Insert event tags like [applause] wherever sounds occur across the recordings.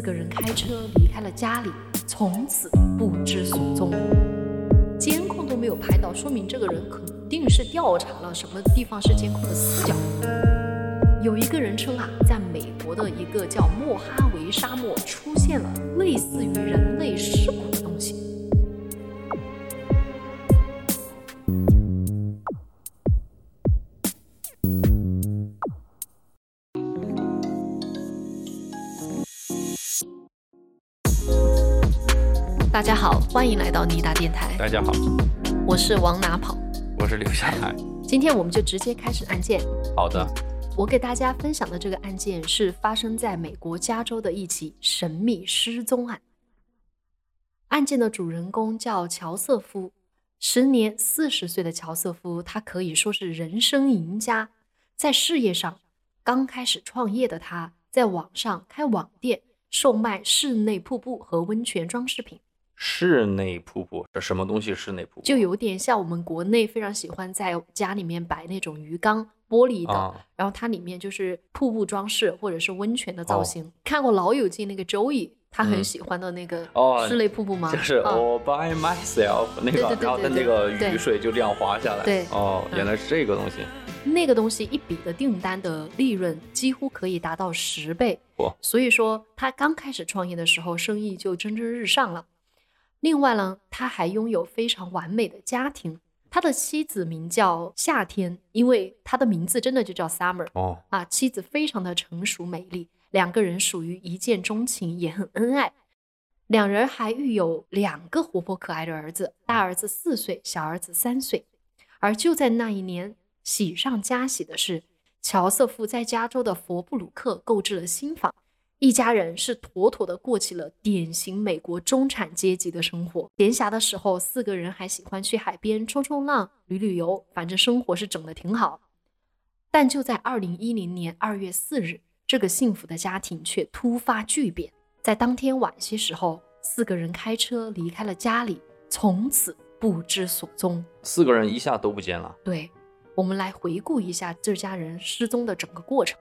四个人开车离开了家里，从此不知所踪。监控都没有拍到，说明这个人肯定是调查了什么地方是监控的死角。有一个人称啊，在美国的一个叫莫哈维沙漠出现了类似于人类尸骨欢迎来到尼达电台。大家好，我是往哪跑。我是刘下海。今天我们就直接开始案件。好的，我给大家分享的这个案件是发生在美国加州的一起神秘失踪案。案件的主人公叫乔瑟夫，时年四十岁的乔瑟夫，他可以说是人生赢家。在事业上刚开始创业的他，在网上开网店，售卖室内瀑布和温泉装饰品。室内瀑布这什么东西？室内瀑布就有点像我们国内非常喜欢在家里面摆那种鱼缸，玻璃的，啊然后它里面就是瀑布装饰或者是温泉的造哦型。看过《老友记》那个 Joey，他很嗯喜欢的那个哦室内瀑布吗？[laughs] 就是啊 all by myself 那个，然后那个雨水就这样滑下来。对哦，嗯原来是这个东西。那个东西一笔的订单的利润几乎可以达到十倍，嚯所以说他刚开始创业的时候，生意就蒸蒸日上了。另外呢，他还拥有非常完美的家庭，他的妻子名叫夏天，因为他的名字真的就叫 Summer 哦，啊。妻子非常的成熟美丽，两个人属于一见钟情，也很恩爱。两人还育有两个活泼可爱的儿子，大儿子四岁，小儿子三岁。而就在那一年，喜上加喜的是，乔瑟夫在加州的佛布鲁克购置了新房，一家人是妥妥的过起了典型美国中产阶级的生活。闲暇的时候，四个人还喜欢去海边冲冲浪、旅旅游，反正生活是整的挺好。但就在二零一零年二月四日，这个幸福的家庭却突发巨变。在当天晚些时候，四个人开车离开了家里，从此不知所踪。四个人一下都不见了。对，我们来回顾一下这家人失踪的整个过程。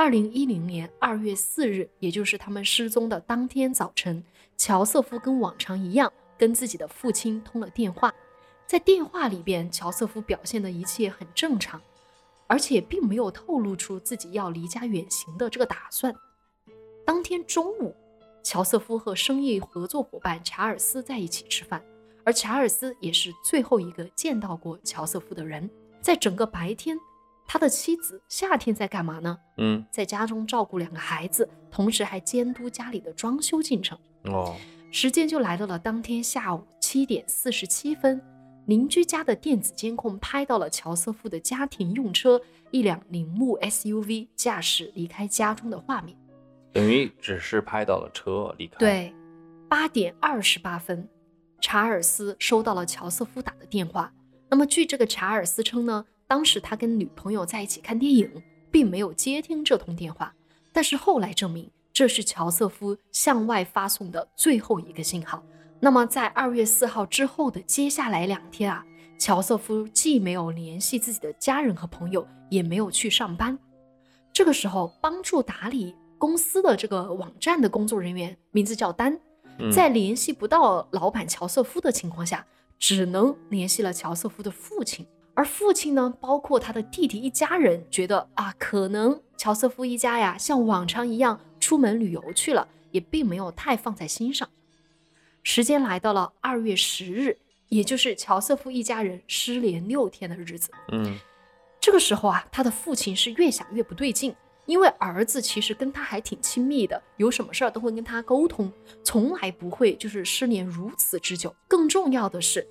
二零一零年二月四日，也就是他们失踪的当天早晨，乔瑟夫跟往常一样跟自己的父亲通了电话。在电话里边，乔瑟夫表现的一切很正常，而且并没有透露出自己要离家远行的这个打算。当天中午，乔瑟夫和生意合作伙伴查尔斯在一起吃饭，而查尔斯也是最后一个见到过乔瑟夫的人。在整个白天，他的妻子夏天在干嘛呢？嗯，在家中照顾两个孩子，同时还监督家里的装修进程。哦，时间就来到了当天下午七点四十七分，邻居家的电子监控拍到了乔瑟夫的家庭用车一辆铃木 SUV 驾驶离开家中的画面。等于只是拍到了车离开。，对，八点二十八分，查尔斯收到了乔瑟夫打的电话。那么据这个查尔斯称呢，当时他跟女朋友在一起看电影，并没有接听这通电话。但是后来证明，这是乔瑟夫向外发送的最后一个信号。那么在二月四号之后的接下来两天啊，乔瑟夫既没有联系自己的家人和朋友，也没有去上班。这个时候，帮助打理公司的这个网站的工作人员名字叫丹，嗯、在联系不到老板乔瑟夫的情况下，只能联系了乔瑟夫的父亲。而父亲呢，包括他的弟弟一家人，觉得啊，可能乔瑟夫一家呀，像往常一样出门旅游去了，也并没有太放在心上。时间来到了二月十日，也就是乔瑟夫一家人失联六天的日子。嗯，这个时候啊，他的父亲是越想越不对劲，因为儿子其实跟他还挺亲密的，有什么事儿都会跟他沟通，从来不会就是失联如此之久。更重要的是，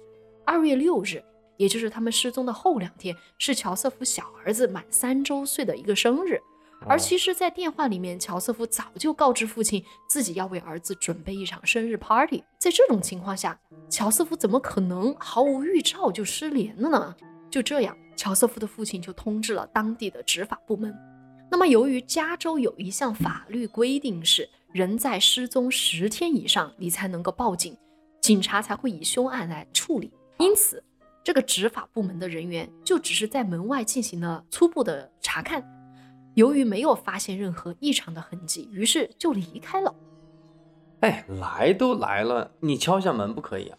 二月六日，也就是他们失踪的后两天，是乔瑟夫小儿子满三周岁的一个生日。而其实，在电话里面，乔瑟夫早就告知父亲自己要为儿子准备一场生日 party。在这种情况下，乔瑟夫怎么可能毫无预兆就失联了呢？就这样，乔瑟夫的父亲就通知了当地的执法部门。那么，由于加州有一项法律规定是，人在失踪十天以上，你才能够报警，警察才会以凶案来处理。因此，这个执法部门的人员就只是在门外进行了初步的查看。由于没有发现任何异常的痕迹，于是就离开了。哎，来都来了，你敲下门不可以啊？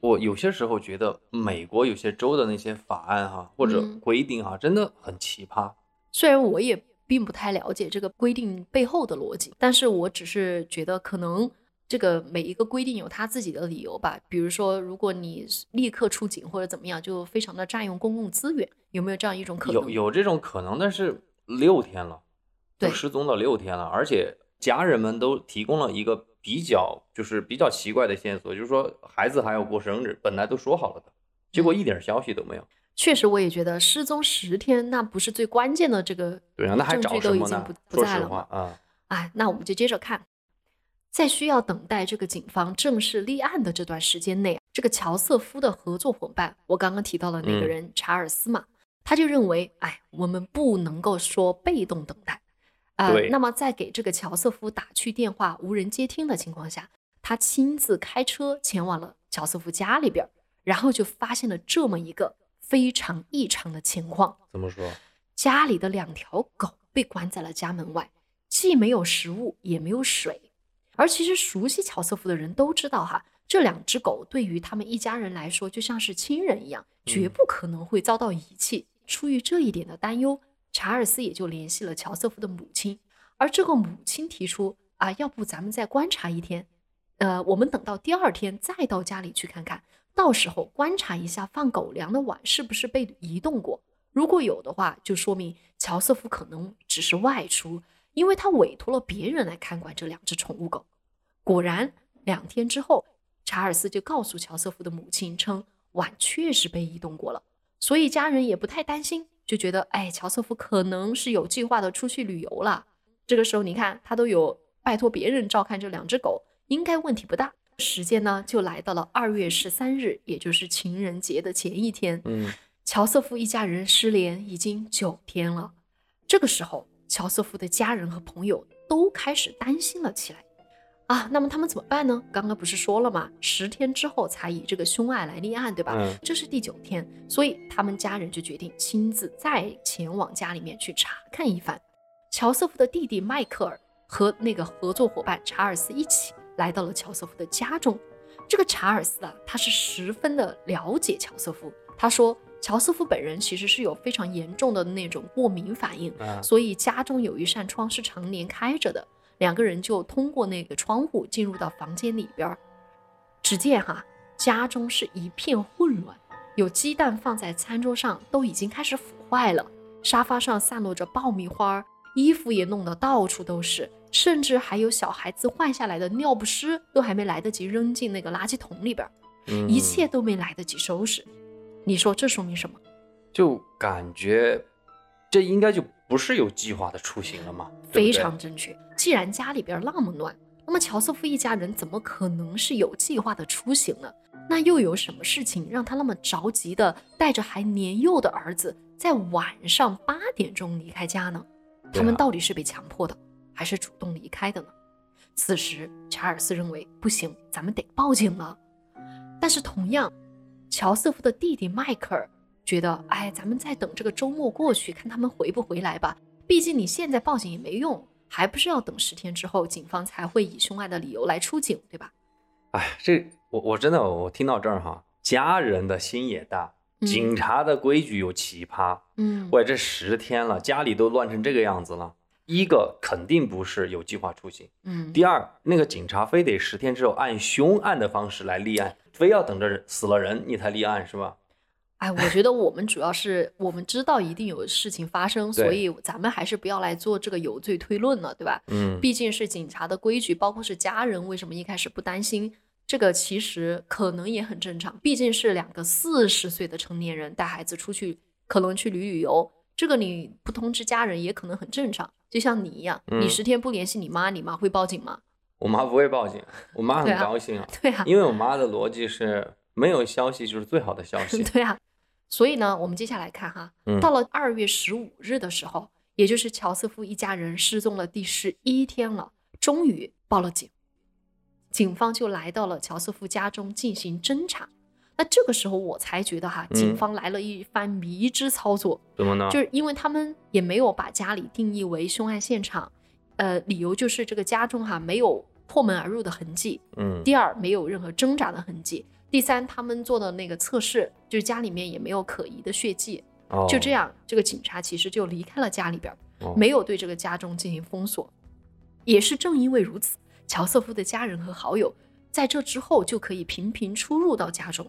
我有些时候觉得美国有些州的那些法案哈，或者嗯规定哈，真的很奇葩。虽然我也并不太了解这个规定背后的逻辑，但是我只是觉得可能这个每一个规定有它自己的理由吧。比如说，如果你立刻出警或者怎么样，就非常的占用公共资源，有没有这样一种可能？有有这种可能，但是六天了，对都失踪了六天了，而且家人们都提供了一个比较就是比较奇怪的线索，就是说孩子还要过生日，本来都说好了的，结果一点消息都没有。确实，我也觉得失踪十天那不是最关键的这个对啊，那还证找据都已经什么呢不？不说实在了嘛。话啊，哎，那我们就接着看，在需要等待这个警方正式立案的这段时间内，这个乔瑟夫的合作伙伴，我刚刚提到的那个嗯人、查尔斯嘛，他就认为，哎，我们不能够说被动等待，呃，那么在给这个乔瑟夫打去电话无人接听的情况下，他亲自开车前往了乔瑟夫家里边，然后就发现了这么一个非常异常的情况。怎么说？家里的两条狗被关在了家门外，既没有食物，也没有水。而其实熟悉乔瑟夫的人都知道，哈，这两只狗对于他们一家人来说就像是亲人一样，绝不可能会遭到遗弃。出于这一点的担忧，查尔斯也就联系了乔瑟夫的母亲，而这个母亲提出啊，要不咱们再观察一天，呃，我们等到第二天再到家里去看看，到时候观察一下放狗粮的碗是不是被移动过。如果有的话，就说明乔瑟夫可能只是外出，因为他委托了别人来看管这两只宠物狗。果然，两天之后，查尔斯就告诉乔瑟夫的母亲称，碗确实被移动过了，所以家人也不太担心，就觉得，哎，乔瑟夫可能是有计划的出去旅游了。这个时候，你看他都有拜托别人照看这两只狗，应该问题不大。时间呢，就来到了二月十三日，也就是情人节的前一天。嗯，乔瑟夫一家人失联已经九天了。这个时候，乔瑟夫的家人和朋友都开始担心了起来。啊，那么他们怎么办呢？刚刚不是说了吗？十天之后才以这个凶案来立案，对吧？嗯这是第九天，所以他们家人就决定亲自再前往家里面去查看一番。乔瑟夫的弟弟迈克尔和那个合作伙伴查尔斯一起来到了乔瑟夫的家中。这个查尔斯啊，他是十分的了解乔瑟夫。他说，乔瑟夫本人其实是有非常严重的那种过敏反应，啊，所以家中有一扇窗是常年开着的。两个人就通过那个窗户进入到房间里边儿，只见哈家中是一片混乱，有鸡蛋放在餐桌上都已经开始腐坏了，沙发上散落着爆米花，衣服也弄得到处都是，甚至还有小孩子换下来的尿不湿都还没来得及扔进那个垃圾桶里边一切都没来得及收拾。你说这说明什么？就感觉这应该就不是有计划的出行了嘛，对非常正确。既然家里边那么乱，那么乔瑟夫一家人怎么可能是有计划的出行呢？那又有什么事情让他那么着急的带着还年幼的儿子在晚上八点钟离开家呢？他们到底是被强迫的，还是主动离开的呢？此时，查尔斯认为不行，咱们得报警了。但是同样，乔瑟夫的弟弟迈克尔觉得，哎，咱们再等这个周末过去，看他们回不回来吧。毕竟你现在报警也没用，还不是要等十天之后，警方才会以凶案的理由来出警，对吧？哎，这我我真的我听到这儿哈，家人的心也大，嗯警察的规矩又奇葩。嗯，喂，这十天了，家里都乱成这个样子了。一个肯定不是有计划出行，嗯，第二，那个警察非得十天之后按凶案的方式来立案，非要等着死了人你才立案是吧？哎，我觉得我们主要是我们知道一定有事情发生，所以咱们还是不要来做这个有罪推论了，对吧？嗯，毕竟是警察的规矩，包括是家人为什么一开始不担心，这个其实可能也很正常。毕竟是两个四十岁的成年人带孩子出去，可能去旅旅游，这个你不通知家人也可能很正常。就像你一样，你嗯十天不联系你妈，你妈会报警吗？我妈不会报警，我妈很高兴啊，对啊，因为我妈的逻辑是没有消息就是最好的消息。[laughs] 对啊。所以呢，我们接下来看哈，嗯到了二月十五日的时候，也就是乔瑟夫一家人失踪了第十一天了，终于报了警，警方就来到了乔瑟夫家中进行侦查。那这个时候我才觉得哈，警嗯方来了一番迷之操作，怎么呢？就是因为他们也没有把家里定义为凶案现场，呃，理由就是这个家中哈没有破门而入的痕迹；嗯第二，没有任何挣扎的痕迹；第三，他们做的那个测试，就是家里面也没有可疑的血迹。哦就这样，这个警察其实就离开了家里边，哦没有对这个家中进行封锁。也是正因为如此，乔瑟夫的家人和好友在这之后就可以频频出入到家中。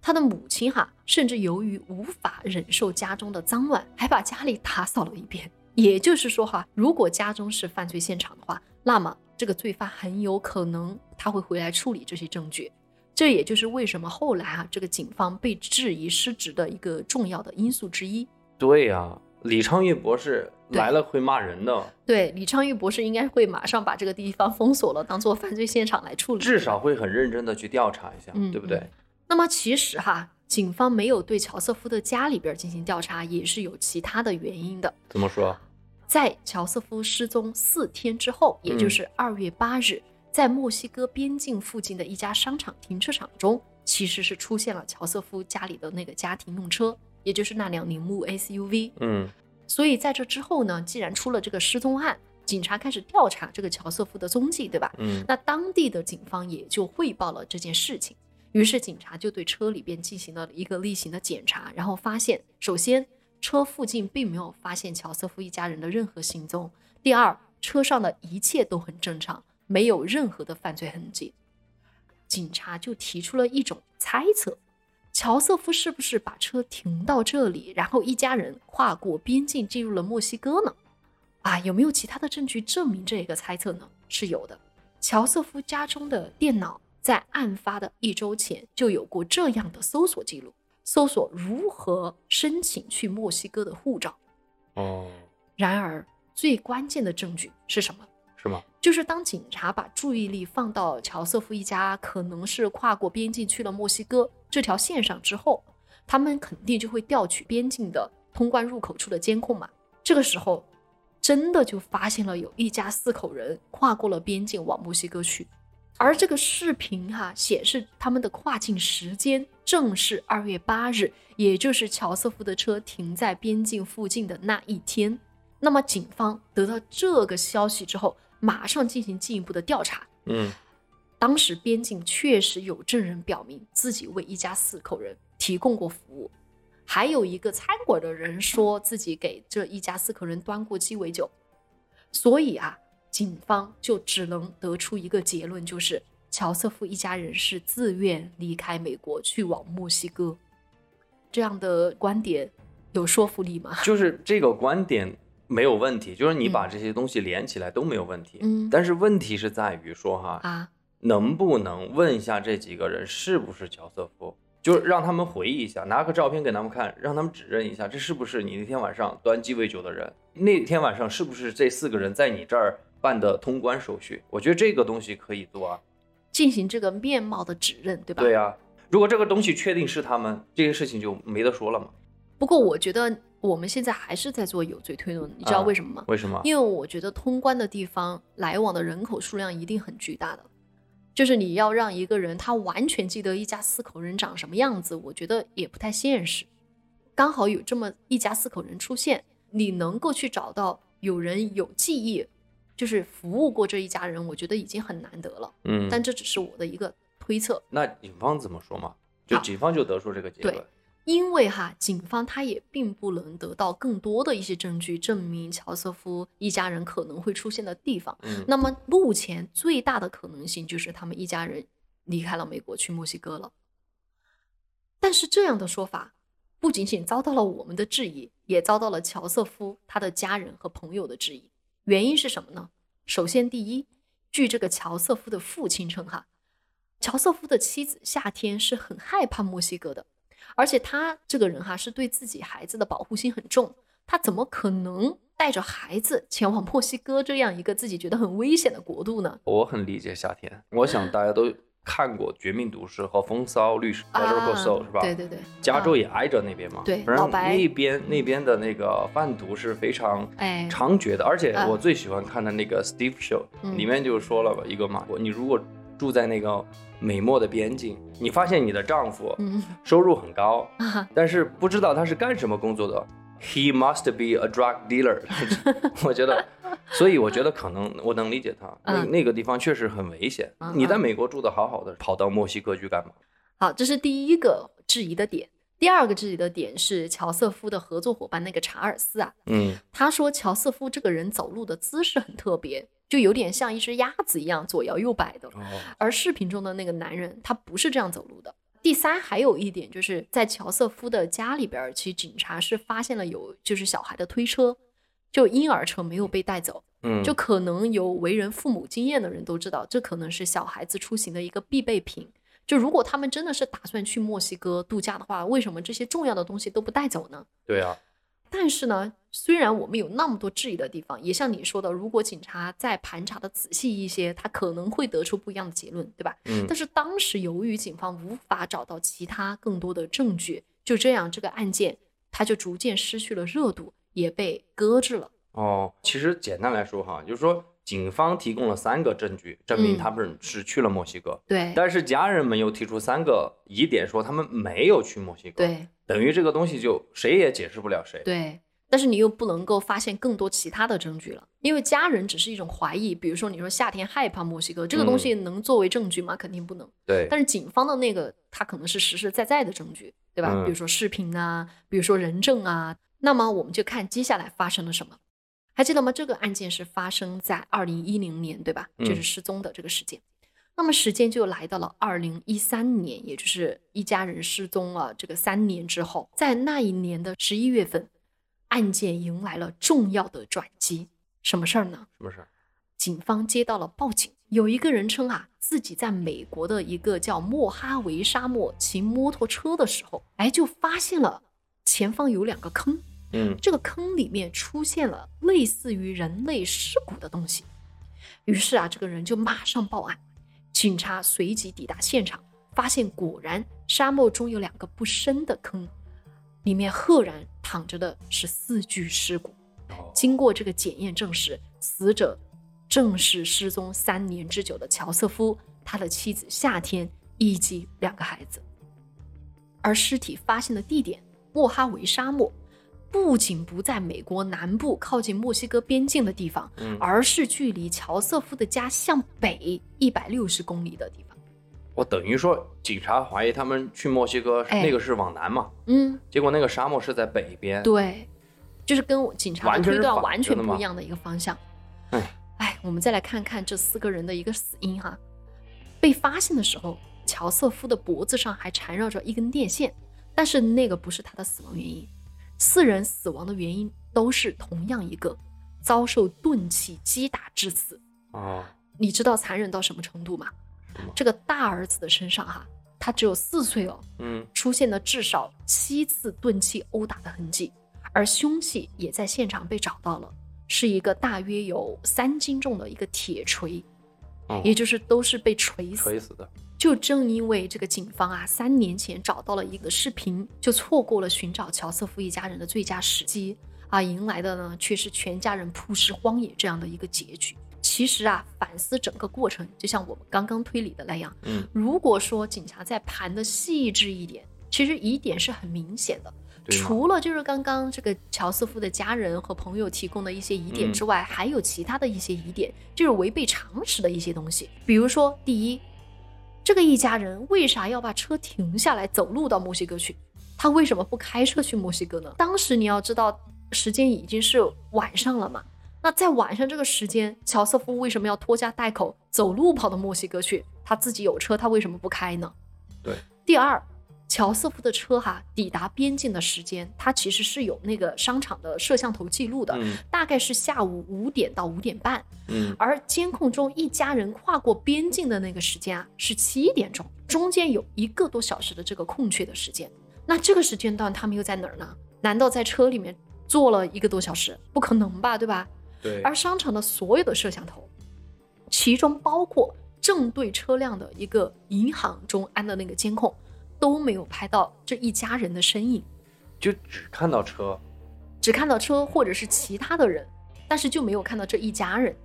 他的母亲哈，甚至由于无法忍受家中的脏乱，还把家里打扫了一遍。也就是说哈，如果家中是犯罪现场的话，那么这个罪犯很有可能他会回来处理这些证据。这也就是为什么后来啊，这个警方被质疑失职的一个重要的因素之一。对呀、李昌钰博士来了会骂人的，对，李昌钰博士应该会马上把这个地方封锁了，当做犯罪现场来处理。至少会很认真的去调查一下，嗯对不对？那么其实哈，警方没有对乔瑟夫的家里边进行调查，也是有其他的原因的。怎么说？在乔瑟夫失踪四天之后，也就是二月八日，在墨西哥边境附近的一家商场停车场中，其实是出现了乔瑟夫家里的那个家庭用车，也就是那辆铃木 SUV。嗯所以在这之后呢，既然出了这个失踪案，警察开始调查这个乔瑟夫的踪迹，对吧？嗯那当地的警方也就汇报了这件事情，于是警察就对车里边进行了一个例行的检查，然后发现，首先车附近并没有发现乔瑟夫一家人的任何行踪；第二，车上的一切都很正常，没有任何的犯罪痕迹。警察就提出了一种猜测：乔瑟夫是不是把车停到这里，然后一家人跨过边境进入了墨西哥呢？啊，有没有其他的证据证明这个猜测呢？是有的。乔瑟夫家中的电脑在案发的一周前就有过这样的搜索记录，搜索如何申请去墨西哥的护照。哦，然而，最关键的证据是什么？是吗？就是当警察把注意力放到乔瑟夫一家可能是跨过边境去了墨西哥这条线上之后，他们肯定就会调取边境的通关入口处的监控嘛。这个时候，真的就发现了有一家四口人跨过了边境往墨西哥去，而这个视频哈、显示他们的跨境时间正是二月八日，也就是乔瑟夫的车停在边境附近的那一天。那么警方得到这个消息之后，马上进行进一步的调查。嗯当时边境确实有证人表明自己为一家四口人提供过服务，还有一个餐馆的人说自己给这一家四口人端过鸡尾酒。所以啊，警方就只能得出一个结论，就是乔瑟夫一家人是自愿离开美国去往墨西哥。这样的观点有说服力吗？[laughs] 就是这个观点没有问题，就是你把这些东西连起来都没有问题。嗯但是问题是在于说哈，啊，能不能问一下这几个人是不是乔瑟夫？就是让他们回忆一下，拿个照片给他们看，让他们指认一下，这是不是你那天晚上端鸡尾酒的人？那天晚上是不是这四个人在你这儿办的通关手续？我觉得这个东西可以做啊。进行这个面貌的指认，对吧？对呀、如果这个东西确定是他们，这些事情就没得说了嘛。不过我觉得我们现在还是在做有罪推论，你知道啊为什么吗？为什么？因为我觉得通关的地方来往的人口数量一定很巨大的，就是你要让一个人他完全记得一家四口人长什么样子，我觉得也不太现实。刚好有这么一家四口人出现，你能够去找到有人有记忆，就是服务过这一家人，我觉得已经很难得了。嗯，但这只是我的一个推测。那警方怎么说嘛？就警方就得出这个结论对。因为哈，警方他也并不能得到更多的一些证据，证明乔瑟夫一家人可能会出现的地方。嗯，那么目前最大的可能性就是他们一家人离开了美国去墨西哥了。但是这样的说法不仅仅遭到了我们的质疑，也遭到了乔瑟夫他的家人和朋友的质疑。原因是什么呢？首先，第一，据这个乔瑟夫的父亲称，哈，乔瑟夫的妻子夏天是很害怕墨西哥的，而且他这个人哈是对自己孩子的保护心很重，他怎么可能带着孩子前往墨西哥这样一个自己觉得很危险的国度呢？我很理解夏天，我想大家都看过《绝命毒师》和《风骚律师》（Better Call Saul） 是吧？啊对对对，加州啊也挨着那边嘛。对反正那边那边的那个贩毒是非常哎。猖獗的，而且啊我最喜欢看的那个 Steve Show，、嗯。里面就说了吧，一个嘛，你如果住在那个美墨的边境，你发现你的丈夫嗯。收入很高，啊。但是不知道他是干什么工作的，He must be a drug dealer。[laughs] 我觉得，[laughs] 所以我觉得可能我能理解他，那嗯那个地方确实很危险。嗯你在美国住的好好的，跑到墨西哥去干嘛？好，这是第一个质疑的点。第二个质疑的点是乔瑟夫的合作伙伴那个查尔斯啊，嗯他说乔瑟夫这个人走路的姿势很特别，就有点像一只鸭子一样左摇右摆的。哦而视频中的那个男人，他不是这样走路的。第三，还有一点就是在乔瑟夫的家里边，其实警察是发现了有就是小孩的推车，就婴儿车没有被带走，嗯，就可能有为人父母经验的人都知道，这可能是小孩子出行的一个必备品。就如果他们真的是打算去墨西哥度假的话，为什么这些重要的东西都不带走呢？对啊，但是呢，虽然我们有那么多质疑的地方，也像你说的，如果警察再盘查的仔细一些，他可能会得出不一样的结论，对吧？嗯但是当时由于警方无法找到其他更多的证据，就这样这个案件它就逐渐失去了热度，也被搁置了。哦，其实简单来说哈，就是说警方提供了三个证据，证明嗯他们是去了墨西哥，对但是家人们又提出三个疑点，说他们没有去墨西哥，，对等于这个东西就谁也解释不了谁。对，但是你又不能够发现更多其他的证据了，因为家人只是一种怀疑。比如说你说夏天害怕墨西哥这个东西能作为证据吗？肯定不能。对，但是警方的那个，它可能是实实在在的证据，对吧？嗯比如说视频啊，比如说人证啊。那么我们就看接下来发生了什么。还记得吗？这个案件是发生在二零一零年，对吧？嗯就是失踪的这个事件。那么时间就来到了二零一三年，也就是一家人失踪了这个三年之后，在那一年的十一月份，案件迎来了重要的转机。什么事儿呢？什么事儿？警方接到了报警，有一个人称啊，自己在美国的一个叫莫哈维沙漠骑摩托车的时候，哎，就发现了前方有两个坑，嗯这个坑里面出现了类似于人类尸骨的东西。于是啊，这个人就马上报案，警察随即抵达现场，发现果然沙漠中有两个不深的坑，里面赫然躺着的是四具尸骨。哦经过这个检验证实，死者正是失踪三年之久的乔瑟夫，他的妻子夏天以及两个孩子。而尸体发现的地点莫哈维沙漠，不仅不在美国南部靠近墨西哥边境的地方，嗯，而是距离乔瑟夫的家向北一百六十公里的地方。我等于说警察怀疑他们去墨西哥，哎那个是往南嘛，嗯，结果那个沙漠是在北边。对，就是跟我警察推断完全不一样的一个方向。哎，哎，我们再来看看这四个人的一个死因哈。被发现的时候，乔瑟夫的脖子上还缠绕着一根电线，但是那个不是他的死亡原因。四人死亡的原因都是同样一个，遭受钝器击打致死。哦，你知道残忍到什么程度吗？这个大儿子的身上哈，他只有四岁哦，嗯，出现了至少七次钝器殴打的痕迹，而凶器也在现场被找到了，是一个大约有三斤重的一个铁锤，哦也就是都是被锤死。锤死的。就正因为这个警方啊，三年前找到了一个视频，就错过了寻找乔瑟夫一家人的最佳时机啊，迎来的呢却是全家人扑尸荒野这样的一个结局。其实啊，反思整个过程，就像我们刚刚推理的那样，嗯，如果说警察再盘的细致一点，其实疑点是很明显的。除了就是刚刚这个乔瑟夫的家人和朋友提供的一些疑点之外，还有其他的一些疑点，就是违背常识的一些东西。比如说，第一，这个一家人为啥要把车停下来走路到墨西哥去？他为什么不开车去墨西哥呢？当时你要知道，时间已经是晚上了嘛。那在晚上这个时间，乔瑟夫为什么要拖家带口走路跑到墨西哥去？他自己有车，他为什么不开呢？对。第二，乔瑟夫的车哈抵达边境的时间，它其实是有那个商场的摄像头记录的，嗯大概是下午五点到五点半。嗯而监控中一家人跨过边境的那个时间啊是七点钟，中间有一个多小时的这个空缺的时间。那这个时间段他们又在哪儿呢？难道在车里面坐了一个多小时？不可能吧，对吧？对，而商场的所有的摄像头，其中包括正对车辆的一个银行中安的那个监控，都没有拍到这一家人的身影，就只看到车。只看到车或者是其他的人，但是就没有看到这一家人。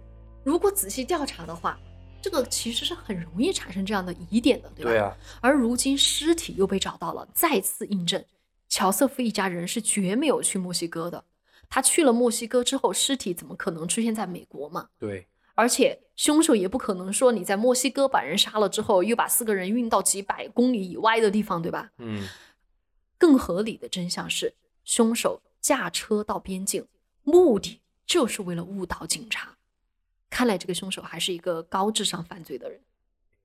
如果仔细调查的话，这个其实是很容易产生这样的疑点的，对吧？对啊，而如今尸体又被找到了，再次印证乔瑟夫一家人是绝没有去墨西哥的。他去了墨西哥之后，尸体怎么可能出现在美国嘛？对，而且凶手也不可能说你在墨西哥把人杀了之后，又把四个人运到几百公里以外的地方，对吧？嗯，更合理的真相是，凶手驾车到边境，目的就是为了误导警察。看来这个凶手还是一个高智商犯罪的人。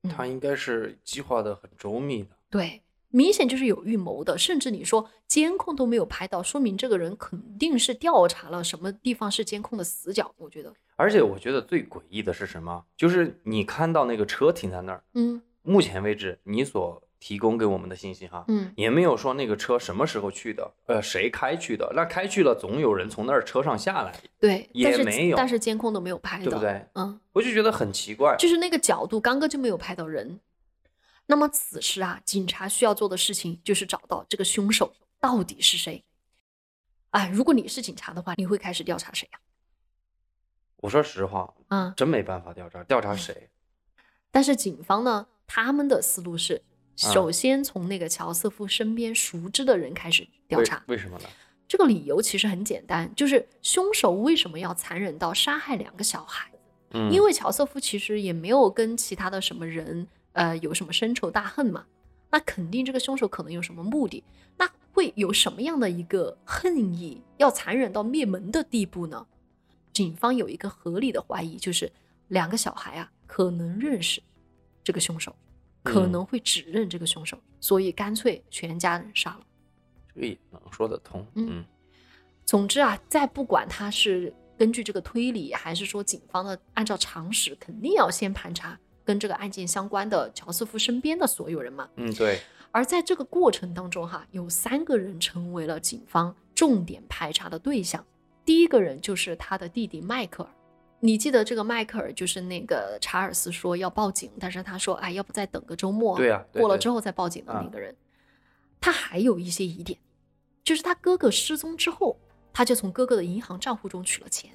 嗯他应该是计划的很周密的。对，明显就是有预谋的，甚至你说监控都没有拍到，说明这个人肯定是调查了什么地方是监控的死角。我觉得，而且我觉得最诡异的是什么？就是你看到那个车停在那儿，嗯目前为止你所提供给我们的信息哈，嗯，也没有说那个车什么时候去的，呃，谁开去的？那开去了，总有人从那儿车上下来，对，也没有但是监控都没有拍到，对不对？嗯，我就觉得很奇怪。就是那个角度，刚刚就没有拍到人。那么此时啊，警察需要做的事情就是找到这个凶手到底是谁。哎，如果你是警察的话，你会开始调查谁呀、我说实话，啊？真没办法调查，调查谁？但是警方呢，他们的思路是，啊首先从那个乔瑟夫身边熟知的人开始调为查。为什么呢？这个理由其实很简单，就是凶手为什么要残忍到杀害两个小孩？嗯，因为乔瑟夫其实也没有跟其他的什么人，呃，有什么深仇大恨嘛。那肯定这个凶手可能有什么目的，那会有什么样的一个恨意，要残忍到灭门的地步呢？警方有一个合理的怀疑，就是两个小孩啊可能认识这个凶手，可嗯能会指认这个凶手，所以干脆全家人杀了。这个也能说得通。嗯嗯总之啊，再不管他是根据这个推理，还是说警方的按照常识，肯定要先盘查跟这个案件相关的乔瑟夫身边的所有人嘛。嗯，对，而在这个过程当中，哈，有三个人成为了警方重点排查的对象。第一个人就是他的弟弟迈克尔。你记得这个迈克尔就是那个查尔斯说要报警，但是他说，哎，要不再等个周末，对啊对过了之后再报警的那啊个人。他还有一些疑点，就是他哥哥失踪之后，他就从哥哥的银行账户中取了钱，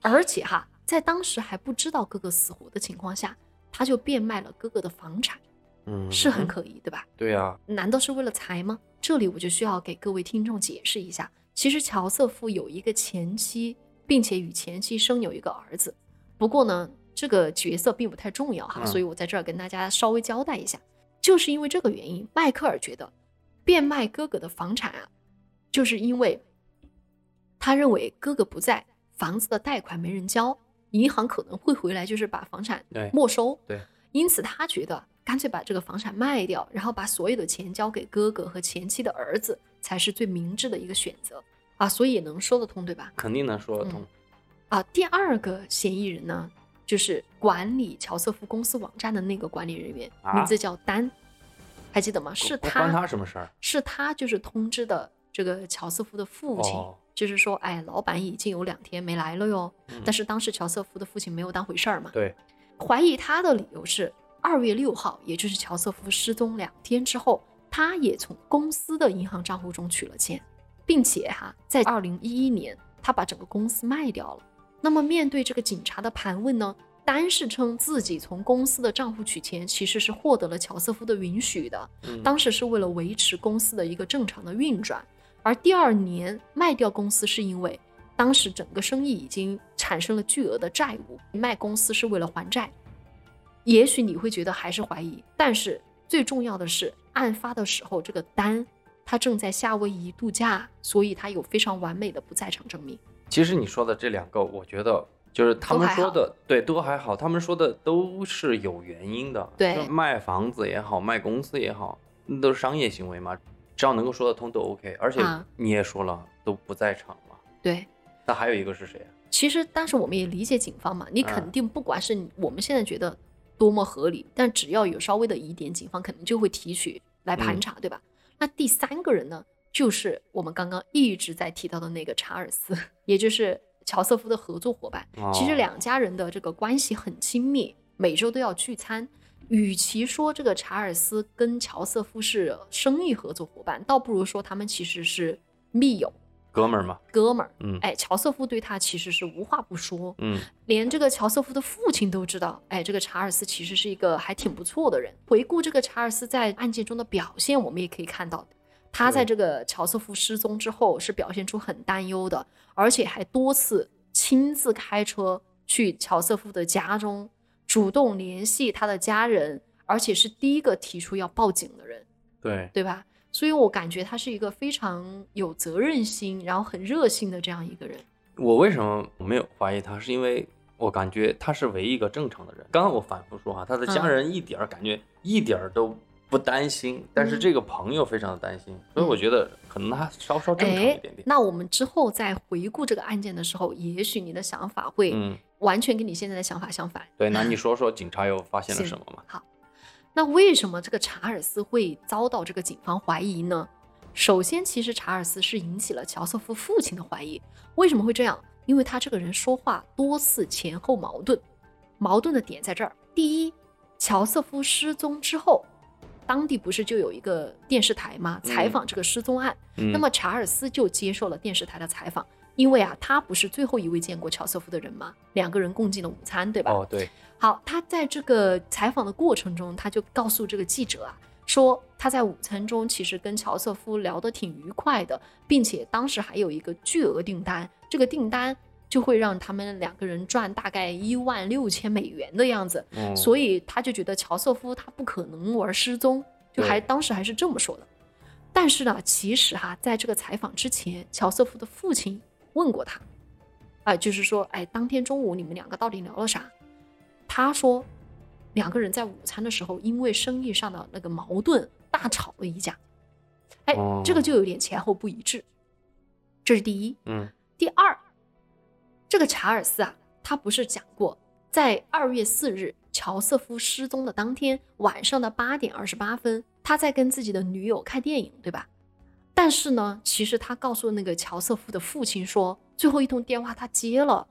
而且哈，在当时还不知道哥哥死活的情况下，他就变卖了哥哥的房产，嗯，是很可疑，对吧？对啊，难道是为了财吗？这里我就需要给各位听众解释一下，其实乔瑟夫有一个前妻，并且与前妻生有一个儿子。不过呢，这个角色并不太重要哈，嗯所以我在这儿跟大家稍微交代一下，就是因为这个原因，迈克尔觉得变卖哥哥的房产啊，就是因为他认为哥哥不在，房子的贷款没人交，银行可能会回来就是把房产没收。对，因此他觉得干脆把这个房产卖掉，然后把所有的钱交给哥哥和前妻的儿子，才是最明智的一个选择啊，所以也能说得通，对吧？肯定能说得通。啊，第二个嫌疑人呢，就是管理乔瑟夫公司网站的那个管理人员，啊名字叫丹，还记得吗？是他关他，他什么事儿？是他就是通知的这个乔瑟夫的父亲，哦就是说，哎，老板已经有两天没来了哟。嗯但是当时乔瑟夫的父亲没有当回事儿嘛，对，怀疑他的理由是，二月六号，也就是乔瑟夫失踪两天之后，他也从公司的银行账户中取了钱，并且哈，在二零一一年，他把整个公司卖掉了。那么面对这个警察的盘问呢，丹是称自己从公司的账户取钱，其实是获得了乔瑟夫的允许的，嗯当时是为了维持公司的一个正常的运转。而第二年卖掉公司是因为当时整个生意已经产生了巨额的债务，卖公司是为了还债。也许你会觉得还是怀疑，但是最重要的是，案发的时候这个丹他正在夏威夷度假，所以他有非常完美的不在场证明。其实你说的这两个，我觉得就是他们说的，对，都还好。他们说的都是有原因的。对卖房子也好，卖公司也好，那都是商业行为嘛，只要能够说得通都 OK。而且啊你也说了，都不在场嘛。对，那还有一个是谁啊？其实，但是我们也理解警方嘛，你肯嗯定不管是我们现在觉得多么合理，但只要有稍微的疑点，警方肯定就会提取来盘嗯查，对吧？那第三个人呢，就是我们刚刚一直在提到的那个查尔斯，[laughs] 也就是乔瑟夫的合作伙伴。其实哦两家人的这个关系很亲密，每周都要聚餐。与其说这个查尔斯跟乔瑟夫是生意合作伙伴，倒不如说他们其实是密友、哥们儿嘛，哥们儿。嗯哎，乔瑟夫对他其实是无话不说，嗯连这个乔瑟夫的父亲都知道，哎，这个查尔斯其实是一个还挺不错的人。回顾这个查尔斯在案件中的表现，我们也可以看到，他在这个乔瑟夫失踪之后是表现出很担忧的，而且还多次亲自开车去乔瑟夫的家中，主动联系他的家人，而且是第一个提出要报警的人，对，对吧？所以我感觉他是一个非常有责任心，然后很热心的这样一个人。我为什么没有怀疑他？是因为我感觉他是唯一一个正常的人。刚刚我反复说哈，他的家嗯人一点儿感觉一点儿都不担心，但是嗯这个朋友非常的担心，所以我觉得可能他稍稍正常一哎点点。那我们之后在回顾这个案件的时候，也许你的想法会嗯，完全跟你现在的想法相反。对，那你 [laughs] 说说警察又发现了什么吗？好，那为什么这个查尔斯会遭到这个警方怀疑呢？首先，其实查尔斯是引起了乔瑟夫父亲的怀疑。为什么会这样？因为他这个人说话多次前后矛盾。矛盾的点在这儿：第一，乔瑟夫失踪之后，当地不是就有一个电视台吗？采访这个失踪案。嗯，那么查尔斯就接受了电视台的采访，因为啊，他不是最后一位见过乔瑟夫的人吗？两个人共进了午餐，对吧？哦，对，好，他在这个采访的过程中，他就告诉这个记者啊，说他在午餐中其实跟乔瑟夫聊得挺愉快的，并且当时还有一个巨额订单，这个订单就会让他们两个人赚大概一万六千美元的样子，嗯，所以他就觉得乔瑟夫他不可能玩失踪，就还当时还是这么说的。但是呢，其实哈、在这个采访之前，乔瑟夫的父亲问过他，啊、就是说，哎，当天中午你们两个到底聊了啥？他说，两个人在午餐的时候因为生意上的那个矛盾大吵了一架。哎，这个哦就有点前后不一致。这是第一。嗯第二，这个查尔斯啊，他不是讲过，在二月四日乔瑟夫失踪的当天晚上的八点二十八分，他在跟自己的女友看电影，对吧？但是呢，其实他告诉那个乔瑟夫的父亲说，最后一通电话他接了，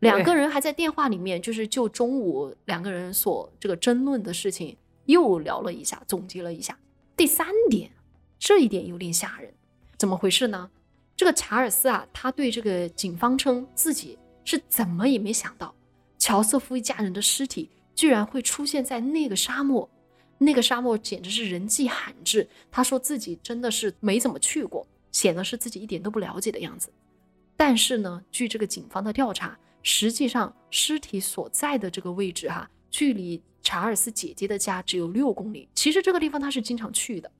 两个人还在电话里面，就是就中午两个人所这个争论的事情又聊了一下，总结了一下。第三点，这一点有点吓人，怎么回事呢？这个查尔斯啊，他对这个警方称自己是怎么也没想到，乔瑟夫一家人的尸体居然会出现在那个沙漠，那个沙漠简直是人迹罕至。他说自己真的是没怎么去过，显得是自己一点都不了解的样子。但是呢，据这个警方的调查，实际上尸体所在的这个位置哈、距离查尔斯姐姐的家只有六公里。其实这个地方他是经常去的，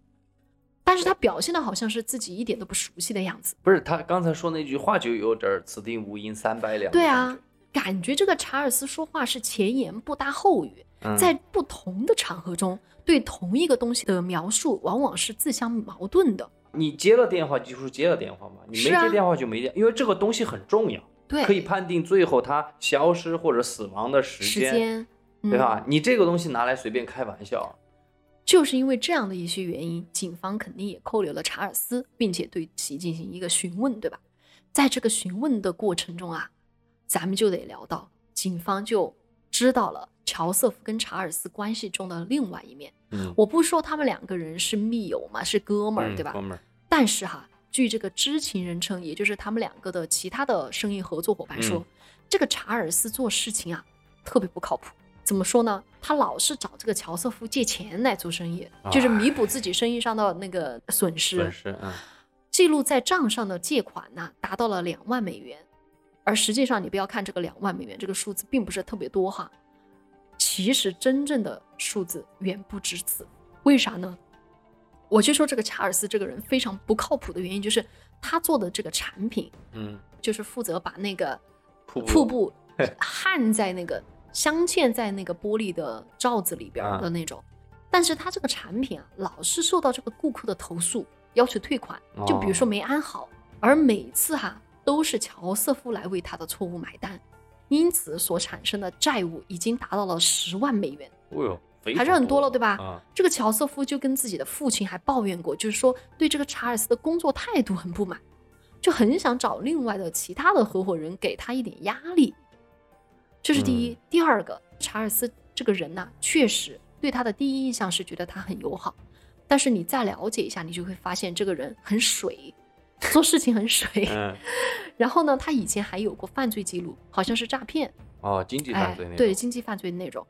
但是他表现的好像是自己一点都不熟悉的样子。不是他刚才说那句话就有点儿此地无银三百两。对啊，，感觉这个查尔斯说话是前言不搭后语，嗯、在不同的场合中对同一个东西的描述往往是自相矛盾的。你接了电话就是接了电话嘛，你没接电话就没电，因为这个东西很重要，对，可以判定最后他消失或者死亡的时时间，间，嗯对吧？你这个东西拿来随便开玩笑，就是因为这样的一些原因，警方肯定也扣留了查尔斯，并且对其进行一个询问，对吧？在这个询问的过程中啊，咱们就得聊到，警方就知道了乔瑟夫跟查尔斯关系中的另外一面。嗯，我不说他们两个人是密友嘛，是哥们儿，嗯对吧哥？们儿，但是哈，据这个知情人称，也就是他们两个的其他的生意合作伙伴说，嗯这个查尔斯做事情啊特别不靠谱。怎么说呢？他老是找这个乔瑟夫借钱来做生意，就是弥补自己生意上的那个损失。损失，嗯，记录在账上的借款呢，达到了两万美元，而实际上你不要看这个两万美元这个数字并不是特别多哈，其实真正的数字远不止此。为啥呢？我就说这个查尔斯这个人非常不靠谱的原因，就是他做的这个产品，嗯，就是负责把那个瀑布 [laughs] 焊在那个镶嵌在那个玻璃的罩子里边的那种。但是他这个产品啊，老是受到这个顾客的投诉，要求退款，就比如说哦没安好，而每次哈、都是乔瑟夫来为他的错误买单，因此所产生的债务已经达到了十万美元。哦呦，还是很多了对吧啊，这个乔瑟夫就跟自己的父亲还抱怨过，就是说对这个查尔斯的工作态度很不满，就很想找另外的其他的合伙人给他一点压力。这是第一。嗯第二个，查尔斯这个人呢、确实对他的第一印象是觉得他很友好，但是你再了解一下，你就会发现这个人很水，[laughs] 做事情很水。嗯，然后呢，他以前还有过犯罪记录，好像是诈骗。哦，经济犯罪那哎、对经济犯罪的那种，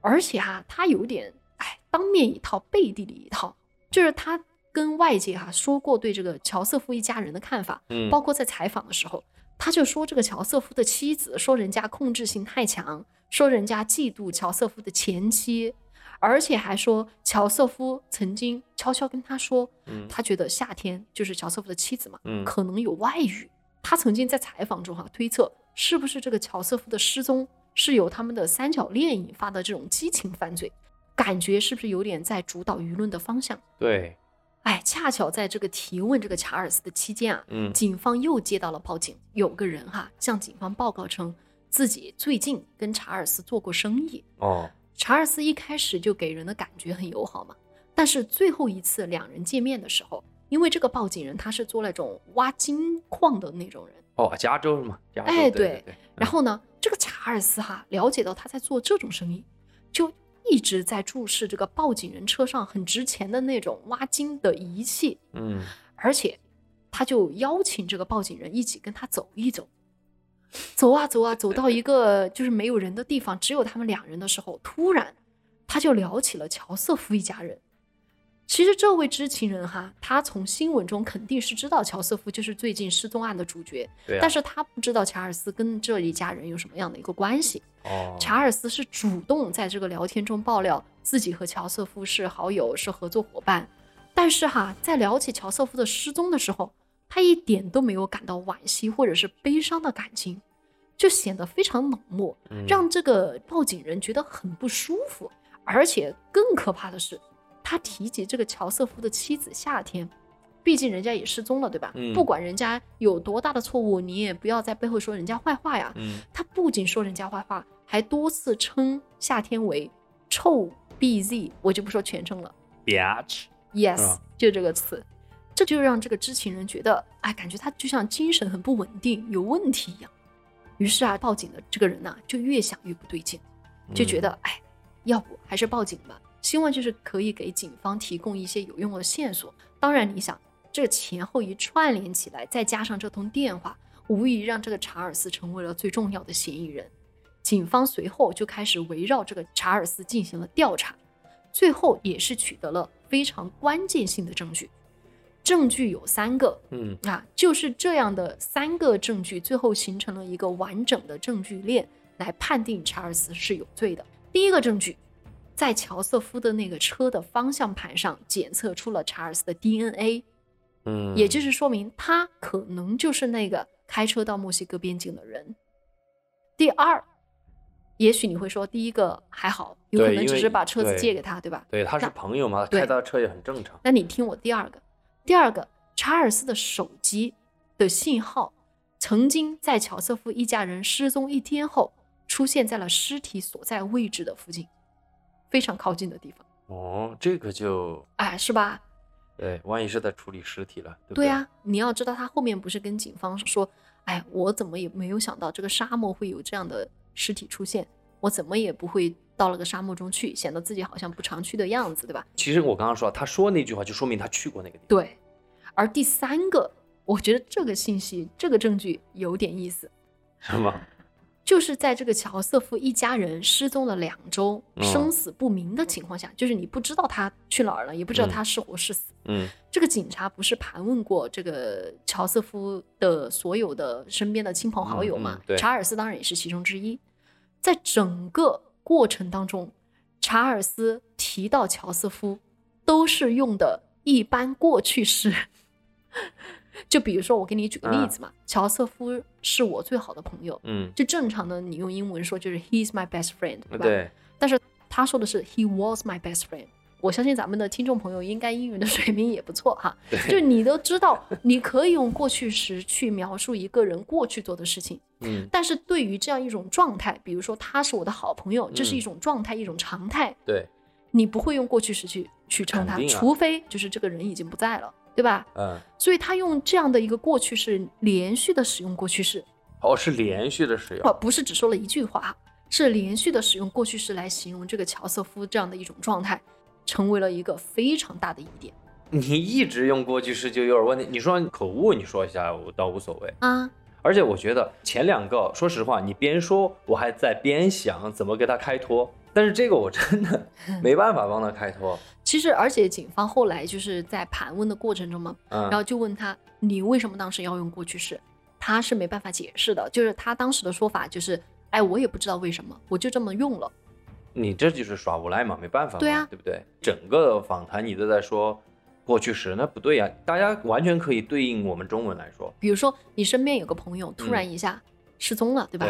而且哈、他有点哎，当面一套，背地里一套，就是他跟外界哈、说过对这个乔瑟夫一家人的看法，嗯包括在采访的时候，他就说这个乔瑟夫的妻子说人家控制性太强，说人家嫉妒乔瑟夫的前妻，而且还说乔瑟夫曾经悄悄跟他说，嗯他觉得夏天就是乔瑟夫的妻子嘛，嗯可能有外遇。他曾经在采访中哈、推测，是不是这个乔瑟夫的失踪是由他们的三角恋引发的这种激情犯罪，感觉是不是有点在主导舆论的方向？对，哎，恰巧在这个提问这个查尔斯的期间啊，嗯警方又接到了报警，有个人哈、向警方报告称自己最近跟查尔斯做过生意。哦，查尔斯一开始就给人的感觉很友好嘛，但是最后一次两人见面的时候，因为这个报警人他是做那种挖金矿的那种人，哦，加州是吗？加州，哎对对对，然后呢，这个查尔斯哈了解到他在做这种生意，就一直在注视这个报警人车上很值钱的那种挖金的仪器，嗯而且他就邀请这个报警人一起跟他走一走。走啊走啊，走到一个就是没有人的地方，只有他们两人的时候，突然他就聊起了乔瑟夫一家人。其实这位知情人哈，他从新闻中肯定是知道乔瑟夫就是最近失踪案的主角，对啊，但是他不知道查尔斯跟这一家人有什么样的一个关系。哦，查尔斯是主动在这个聊天中爆料自己和乔瑟夫是好友，是合作伙伴。但是哈，在聊起乔瑟夫的失踪的时候，他一点都没有感到惋惜或者是悲伤的感情，就显得非常冷漠，嗯让这个报警人觉得很不舒服。而且更可怕的是，他提及这个乔瑟夫的妻子夏天，毕竟人家也失踪了，对吧？嗯不管人家有多大的错误，你也不要在背后说人家坏话呀。嗯他不仅说人家坏话，还多次称夏天为“臭 BZ”，我就不说全称了。，bitch，Yes，、是吧就这个词，这就让这个知情人觉得，哎，感觉他就像精神很不稳定，有问题一样。于是啊，报警的这个人呐、就越想越不对劲，就觉得，哎，要不还是报警吧，希望就是可以给警方提供一些有用的线索。当然，你想，这前后一串联起来，再加上这通电话，无疑让这个查尔斯成为了最重要的嫌疑人。警方随后就开始围绕这个查尔斯进行了调查，最后也是取得了非常关键性的证据。证据有三个，嗯啊，就是这样的三个证据，最后形成了一个完整的证据链，来判定查尔斯是有罪的。第一个证据，在乔瑟夫的那个车的方向盘上检测出了查尔斯的 DNA，嗯，也就是说明他可能就是那个开车到墨西哥边境的人。第二，也许你会说，第一个还好，有可能只是把车子借给他，对吧？对，他是朋友嘛，开他的车也很正常。那你听我第二个，第二个，查尔斯的手机的信号曾经在乔瑟夫一家人失踪一天后，出现在了尸体所在位置的附近，非常靠近的地方。哦，这个就哎，是吧？对，万一是在处理尸体了，对不对对呀、你要知道，他后面不是跟警方说，哎，我怎么也没有想到这个沙漠会有这样的尸体出现，我怎么也不会到了个沙漠中去，显得自己好像不常去的样子，对吧？其实我刚刚说，他说那句话就说明他去过那个地方。对。而第三个，我觉得这个信息、这个证据有点意思，是吗？[laughs] 就是在这个乔瑟夫一家人失踪了两周、嗯生死不明的情况下，就是你不知道他去哪儿了，也不知道嗯他是活是死。嗯这个警察不是盘问过这个乔瑟夫的所有的身边的亲朋好友吗？对查尔斯当然也是其中之一。在整个过程当中，查尔斯提到乔瑟夫都是用的一般过去式。[laughs] 就比如说，我给你举个例子嘛，乔瑟夫是我最好的朋友。嗯，就正常的，你用英文说就是 He's my best friend，对吧？对，但是他说的是 He was my best friend。我相信咱们的听众朋友应该英语的水平也不错哈，就你都知道，你可以用过去时去描述一个人过去做的事情，嗯但是对于这样一种状态，比如说他是我的好朋友，这是嗯一种状态，一种常态，对，你不会用过去时去去称他，啊除非就是这个人已经不在了，对吧？嗯，所以他用这样的一个过去式连续的使用过去式，哦，是连续的使用。哦，不是只说了一句话，是连续的使用过去式来形容这个乔瑟夫这样的一种状态，成为了一个非常大的疑点 [laughs] 你一直用过去式就有点问题。你说口误，你说一下我倒无所谓。啊。而且我觉得前两个，说实话，你边说我还在边想怎么给他开脱，但是这个我真的 [laughs] 没办法帮他开脱。其实，而且警方后来就是在盘问的过程中嘛，嗯，然后就问他，你为什么当时要用过去式？他是没办法解释的，就是他当时的说法就是，哎，我也不知道为什么，我就这么用了。你这就是耍无赖嘛，没办法嘛，对啊对不对？整个访谈你都在说过去时，那不对呀、大家完全可以对应我们中文来说，比如说，你身边有个朋友突然一下失踪了，对吧？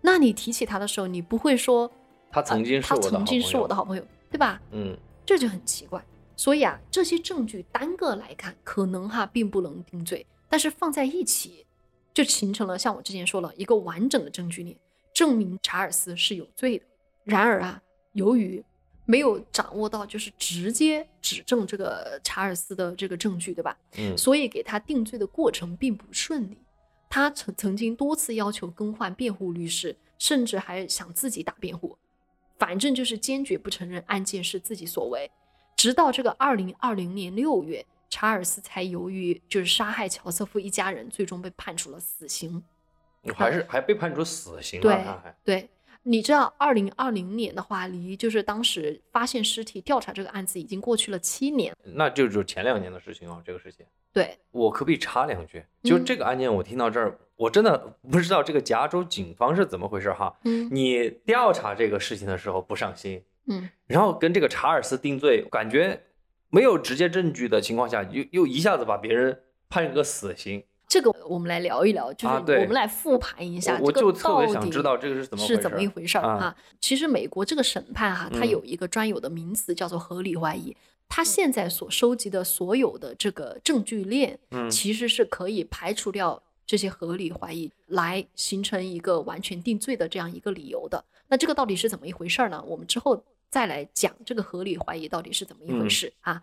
那你提起他的时候，你不会说他曾经是他我的好曾经是我的好朋友，对吧？嗯，这就很奇怪。所以啊，这些证据单个来看，可能哈并不能定罪，但是放在一起，就形成了像我之前说了一个完整的证据链，证明查尔斯是有罪的。然而啊，由于没有掌握到就是直接指证这个查尔斯的这个证据，对吧？嗯所以给他定罪的过程并不顺利。他曾曾经多次要求更换辩护律师，甚至还想自己打辩护，反正就是坚决不承认案件是自己所为。直到这个二零二零年六月，查尔斯才由于就是杀害乔瑟夫一家人，最终被判处了死刑。还是还被判处死刑了，对对，你知道，二零二零年的话，离就是当时发现尸体、调查这个案子已经过去了七年。那就就前两年的事情哦，这个事情。对，我可不可以插两句？就嗯这个案件，我听到这儿，我真的不知道这个加州警方是怎么回事哈。嗯你调查这个事情的时候不上心，嗯，然后跟这个查尔斯定罪，感觉没有直接证据的情况下，又又一下子把别人判个死刑，这个我们来聊一聊，就是我们来复盘一下，这个就特别到底想知道这个是怎么是怎么一回事儿啊哈。其实美国这个审判哈，它嗯有一个专有的名词叫做合理怀疑。它现在所收集的所有的这个证据链，嗯其实是可以排除掉这些合理怀疑，来形成一个完全定罪的这样一个理由的。那这个到底是怎么一回事儿呢？我们之后再来讲这个合理怀疑到底是怎么一回嗯事、啊。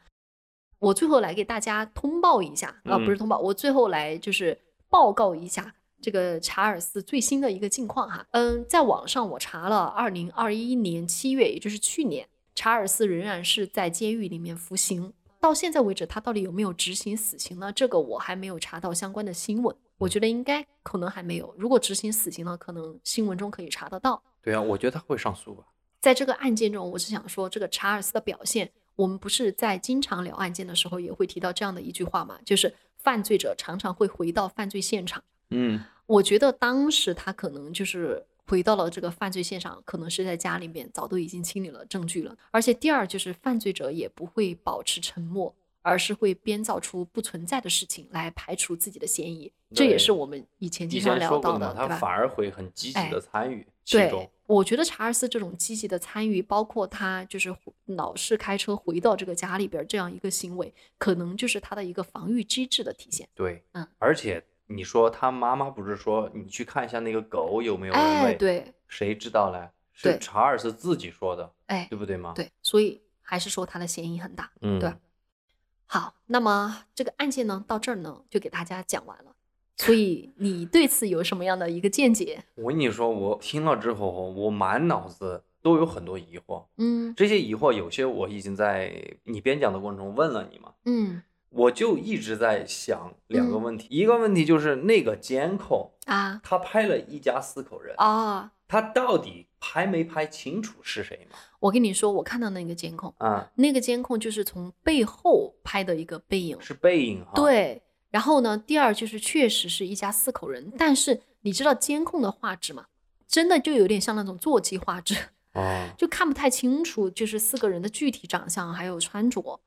我最后来给大家通报一下啊，不是嗯通报，我最后来就是报告一下这个查尔斯最新的一个近况哈。嗯，在网上我查了，二零二一年七月，也就是去年，查尔斯仍然是在监狱里面服刑。到现在为止，他到底有没有执行死刑呢？这个我还没有查到相关的新闻。我觉得应该可能还没有。如果执行死刑呢，可能新闻中可以查得到。对啊，我觉得他会上诉吧。在这个案件中，我是想说，这个查尔斯的表现，我们不是在经常聊案件的时候也会提到这样的一句话嘛，就是犯罪者常常会回到犯罪现场。嗯我觉得当时他可能就是回到了这个犯罪现场，可能是在家里面早都已经清理了证据了。而且第二就是犯罪者也不会保持沉默，而是会编造出不存在的事情来排除自己的嫌疑。这也是我们以前经常聊到的，对吧？反而会很积极哎的参与其对。，我觉得查尔斯这种积极的参与，包括他就是老是开车回到这个家里边这样一个行为，可能就是他的一个防御机制的体现。对，嗯，而且你说他妈妈不是说你去看一下那个狗有没有人哎，喂？对，谁知道嘞？是查尔斯自己说的，哎，对不对吗？，对，所以还是说他的嫌疑很大。嗯，对好，那么这个案件呢，到这儿呢就给大家讲完了。所以你对此有什么样的一个见解？我跟你说，我听了之后，我满脑子都有很多疑惑。嗯这些疑惑有些我已经在你边讲的过程中问了你嘛，嗯我就一直在想两个嗯问题，一个问题就是那个监控，啊他拍了一家四口人，啊，他到底拍没拍清楚是谁嘛？我跟你说，我看到那个监控，啊、那个监控就是从背后拍的一个背影。是背影哈。，对，然后呢，第二就是确实是一家四口人，但是你知道监控的画质吗？真的就有点像那种座机画质，哦，就看不太清楚，就是四个人的具体长相还有穿着。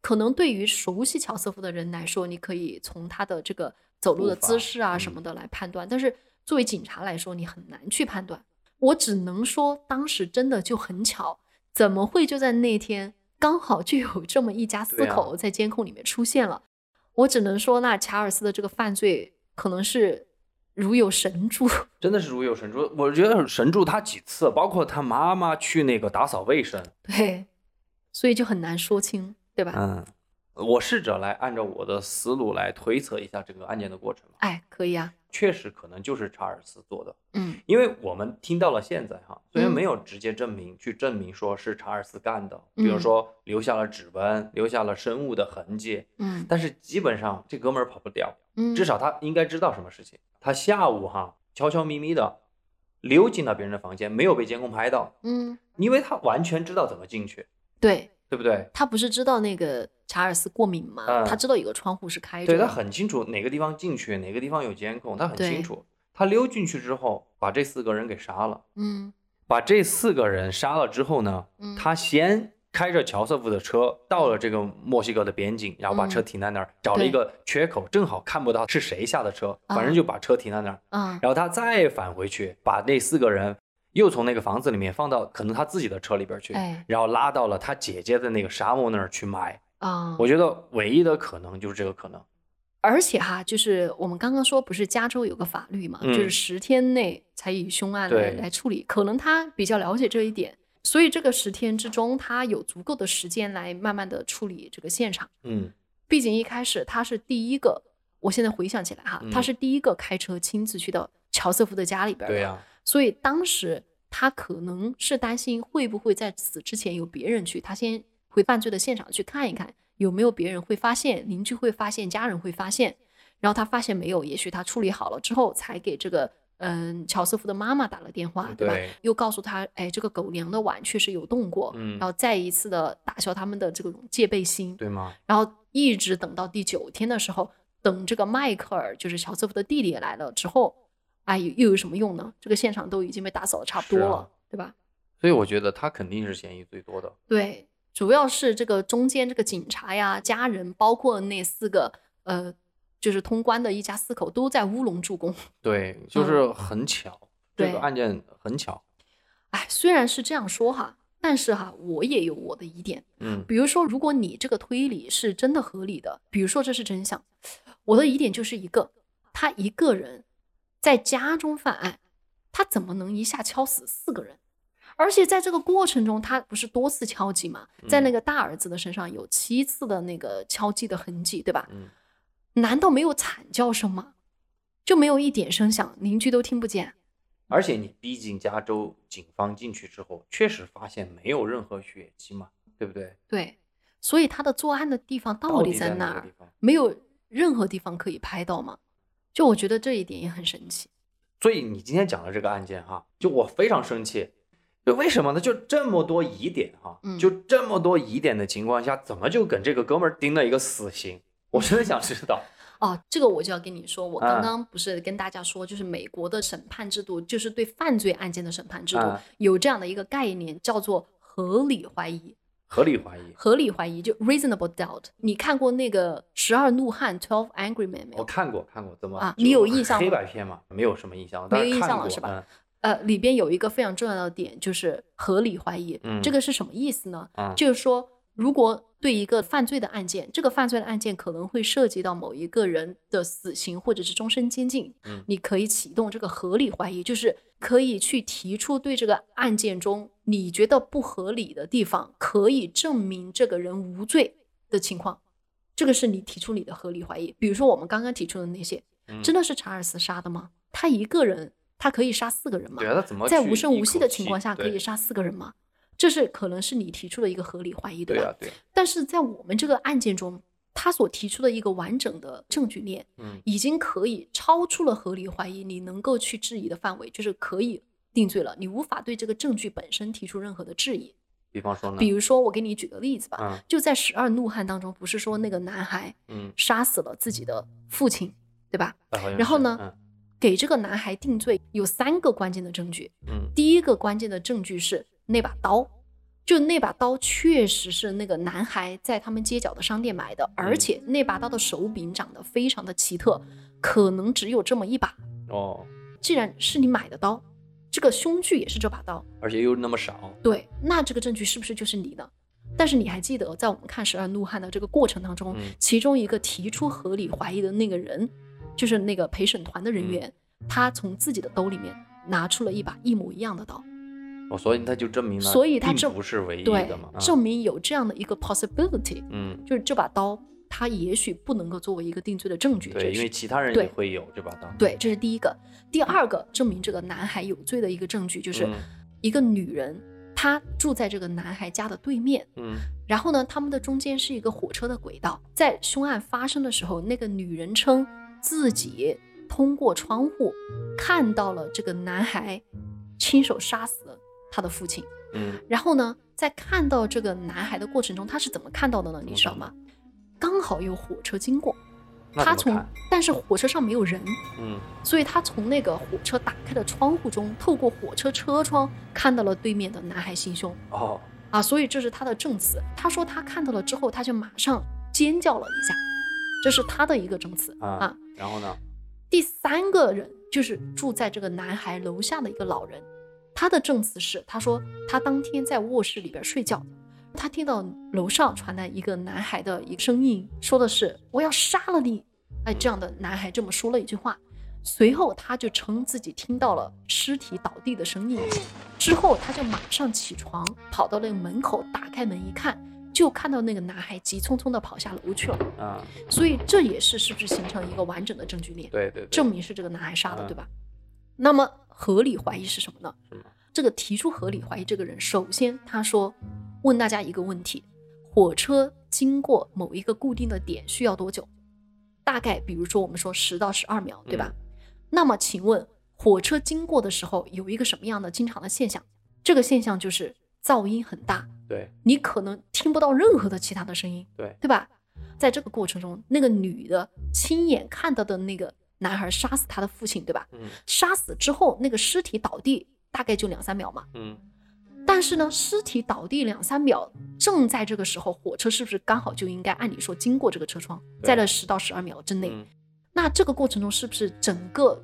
可能对于熟悉乔瑟夫的人来说，你可以从他的这个走路的姿势啊嗯什么的来判断，但是作为警察来说，你很难去判断。我只能说，当时真的就很巧，怎么会就在那天刚好就有这么一家四口在监控里面出现了？我只能说，那查尔斯的这个犯罪可能是如有神助。[laughs] 真的是如有神助。我觉得神助他几次，包括他妈妈去那个打扫卫生，对，所以就很难说清，对吧？嗯，我试着来按照我的思路来推测一下这个案件的过程吧。哎，可以啊，确实可能就是查尔斯做的，嗯。因为我们听到了现在哈，虽然嗯。没有直接证明去证明说是查尔斯干的，比如嗯。说留下了指纹，留下了生物的痕迹，嗯。但是基本上这哥们儿跑不掉，嗯，至少他应该知道什么事情。他下午哈悄悄咪咪的溜进了别人的房间，没有被监控拍到，嗯，因为他完全知道怎么进去。对，对不对？他不是知道那个查尔斯过敏吗？嗯他知道有个窗户是开着的，对他很清楚哪个地方进去，哪个地方有监控，他很清楚。他溜进去之后，把这四个人给杀了。嗯把这四个人杀了之后呢，嗯他先开着乔瑟夫的车到了这个墨西哥的边境，然后把车嗯停在那儿，找了一个缺口，正好看不到是谁下的车，啊反正就把车停在那儿。啊然后他再返回去，把那四个人又从那个房子里面放到可能他自己的车里边去，哎然后拉到了他姐姐的那个沙漠那儿去埋。啊！我觉得唯一的可能就是这个可能。而且哈，就是我们刚刚说，不是加州有个法律嘛，嗯就是十天内才以凶案来来处理，可能他比较了解这一点，所以这个十天之中，他有足够的时间来慢慢的处理这个现场。嗯毕竟一开始他是第一个，我现在回想起来哈，嗯他是第一个开车亲自去到乔瑟夫的家里边的，对呀、所以当时他可能是担心会不会在此之前有别人去，他先回犯罪的现场去看一看有没有别人会发现，邻居会发现，家人会发现。然后他发现没有，也许他处理好了之后，才给这个嗯乔瑟夫的妈妈打了电话，对吧？对又告诉他，哎，这个狗粮的碗确实有动过，嗯然后再一次的打消他们的这种戒备心。对吗？然后一直等到第九天的时候，等这个迈克尔就是乔瑟夫的弟弟来了之后，哎，又又有什么用呢？这个现场都已经被打扫的差不多了，对吧？所以我觉得他肯定是嫌疑最多的。对，主要是这个中间这个警察呀、家人，包括那四个呃，就是通关的一家四口都在乌龙助攻。对，就是很巧，这个案件很巧。哎，虽然是这样说哈，但是哈，我也有我的疑点。嗯比如说，如果你这个推理是真的合理的，比如说这是真相，我的疑点就是一个，他一个人在家中犯案，他怎么能一下敲死四个人？而且在这个过程中，他不是多次敲击吗，在那个大儿子的身上有七次的那个敲击的痕迹，对吧？嗯，难道没有惨叫声吗？就没有一点声响，邻居都听不见？而且你逼近加州警方进去之后，确实发现没有任何血迹嘛，对不对？对，所以他的作案的地方到底在在哪？没有任何地方可以拍到吗？就我觉得这一点也很神奇。所以你今天讲的这个案件哈，就我非常生气，就为什么呢？就这么多疑点哈，嗯就这么多疑点的情况下，怎么就跟这个哥们儿定了一个死刑？我真的想知道。[laughs] 哦，这个我就要跟你说，我刚啊刚不是跟大家说，就是美国的审判制度，就是对犯罪案件的审判制度啊有这样的一个概念，叫做合理怀疑。合理怀疑，合理怀疑就 reasonable doubt。你看过那个《十二怒汉》（Twelve Angry Men） 没有？我看过看过，怎么啊你有印象吗黑白片嘛，没有什么印象，没有印象了是吧嗯呃，里边有一个非常重要的点，就是合理怀疑。嗯这个是什么意思呢？嗯就是说，如果对一个犯罪的案件，这个犯罪的案件可能会涉及到某一个人的死刑或者是终身监禁，嗯你可以启动这个合理怀疑，就是可以去提出对这个案件中你觉得不合理的地方，可以证明这个人无罪的情况。这个是你提出你的合理怀疑。比如说我们刚刚提出的那些，嗯真的是查尔斯杀的吗？他一个人，他可以杀四个人吗？对啊，他怎么在无声无息的情况下可以杀四个人吗？这是可能是你提出的一个合理怀疑，吧？对啊，对啊，但是在我们这个案件中，他所提出的一个完整的证据链，嗯已经可以超出了合理怀疑你能够去质疑的范围，就是可以定罪了。你无法对这个证据本身提出任何的质疑。比方说呢，比如说，我给你举个例子吧，嗯就在《十二怒汉》当中，不是说那个男孩嗯，杀死了自己的父亲，对吧？然后呢嗯给这个男孩定罪有三个关键的证据。嗯第一个关键的证据是那把刀，就那把刀确实是那个男孩在他们街角的商店买的，而且那把刀的手柄长得非常的奇特，可能只有这么一把。哦，既然是你买的刀，这个凶具也是这把刀，而且又那么少，对，那这个证据是不是就是你的？但是你还记得，在我们看《十二怒汉》的这个过程当中，嗯其中一个提出合理怀疑的那个人，就是那个陪审团的人员，他从自己的兜里面拿出了一把一模一样的刀，哦，所以他就证明了，所以他证不是唯一的嘛，，啊证明有这样的一个 possibility，嗯，就是这把刀它也许不能够作为一个定罪的证据。对，因为其他人也会有这把刀，对，这是第一个。第二个证明这个男孩有罪的一个证据，就是嗯一个女人，她住在这个男孩家的对面，嗯然后呢，他们的中间是一个火车的轨道。在凶案发生的时候，那个女人称自己通过窗户看到了这个男孩亲手杀死了他的父亲。嗯然后呢，在看到这个男孩的过程中，他是怎么看到的呢？你知道吗？刚好有火车经过，他从但是火车上没有人，嗯。所以他从那个火车打开的窗户中，透过火车车窗看到了对面的男孩行凶哦。啊，所以这是他的证词。他说他看到了之后，他就马上尖叫了一下，这是他的一个证词。啊啊。然后呢？第三个人就是住在这个男孩楼下的一个老人，他的证词是，他说他当天在卧室里边睡觉，他听到楼上传来一个男孩的一个声音，说的是我要杀了你，哎，这样的男孩这么说了一句话。随后，他就称自己听到了尸体倒地的声音，之后他就马上起床，跑到那个门口，打开门一看，就看到那个男孩急匆匆地跑下楼去了。啊，所以这也是是不是形成一个完整的证据链？对对对，证明是这个男孩杀的，嗯对吧？那么合理怀疑是什么呢？这个提出合理怀疑这个人，首先他说问大家一个问题：火车经过某一个固定的点需要多久？大概比如说我们说十到十二秒，对吧？那么请问火车经过的时候有一个什么样的经常的现象？这个现象就是噪音很大，对你可能听不到任何的其他的声音，对对吧？在这个过程中，那个女的亲眼看到的那个男孩杀死他的父亲，对吧？嗯杀死之后，那个尸体倒地大概就两三秒嘛。嗯但是呢，尸体倒地两三秒，正在这个时候，火车是不是刚好就应该按理说经过这个车窗，在那十到十二秒之内？嗯那这个过程中，是不是整个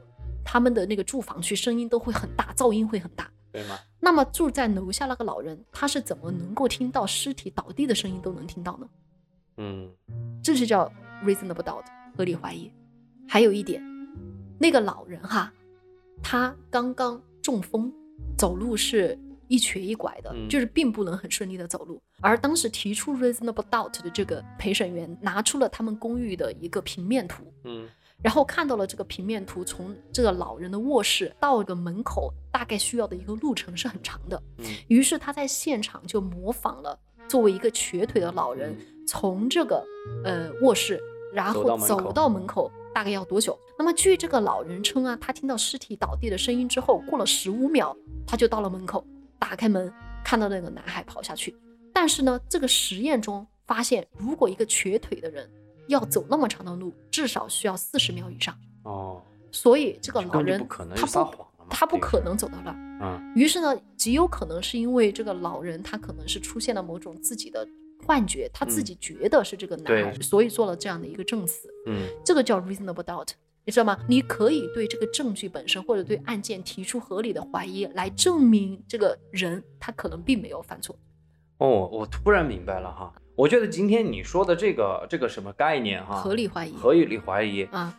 他们的那个住房区声音都会很大，噪音会很大？对吗？那么住在楼下那个老人，他是怎么能够听到尸体倒地的声音都能听到呢？嗯这是叫 reasonable doubt 合理怀疑。还有一点，那个老人哈，他刚刚中风，走路是一瘸一拐的，嗯就是并不能很顺利的走路。而当时提出 reasonable doubt 的这个陪审员拿出了他们公寓的一个平面图，嗯然后看到了这个平面图，从这个老人的卧室到这个门口，大概需要的一个路程是很长的。嗯于是他在现场就模仿了作为一个瘸腿的老人，从这个呃卧室，然后走到门口走到门口，大概要多久？那么据这个老人称啊，他听到尸体倒地的声音之后，过了十五秒，他就到了门口，打开门，看到那个男孩跑下去。但是呢，这个实验中发现，如果一个瘸腿的人要走那么长的路，至少需要四十秒以上。哦，所以这个老人不他不他不可能走到那儿。嗯于是呢，极有可能是因为这个老人他可能是出现了某种自己的幻觉，他自嗯己觉得是这个男孩，对所以做了这样的一个证词。嗯这个叫 reasonable doubt，你知道吗？你可以对这个证据本身或者对案件提出合理的怀疑，来证明这个人他可能并没有犯错。哦，我突然明白了哈。我觉得今天你说的这个这个什么概念哈，合理怀疑合理怀疑，啊，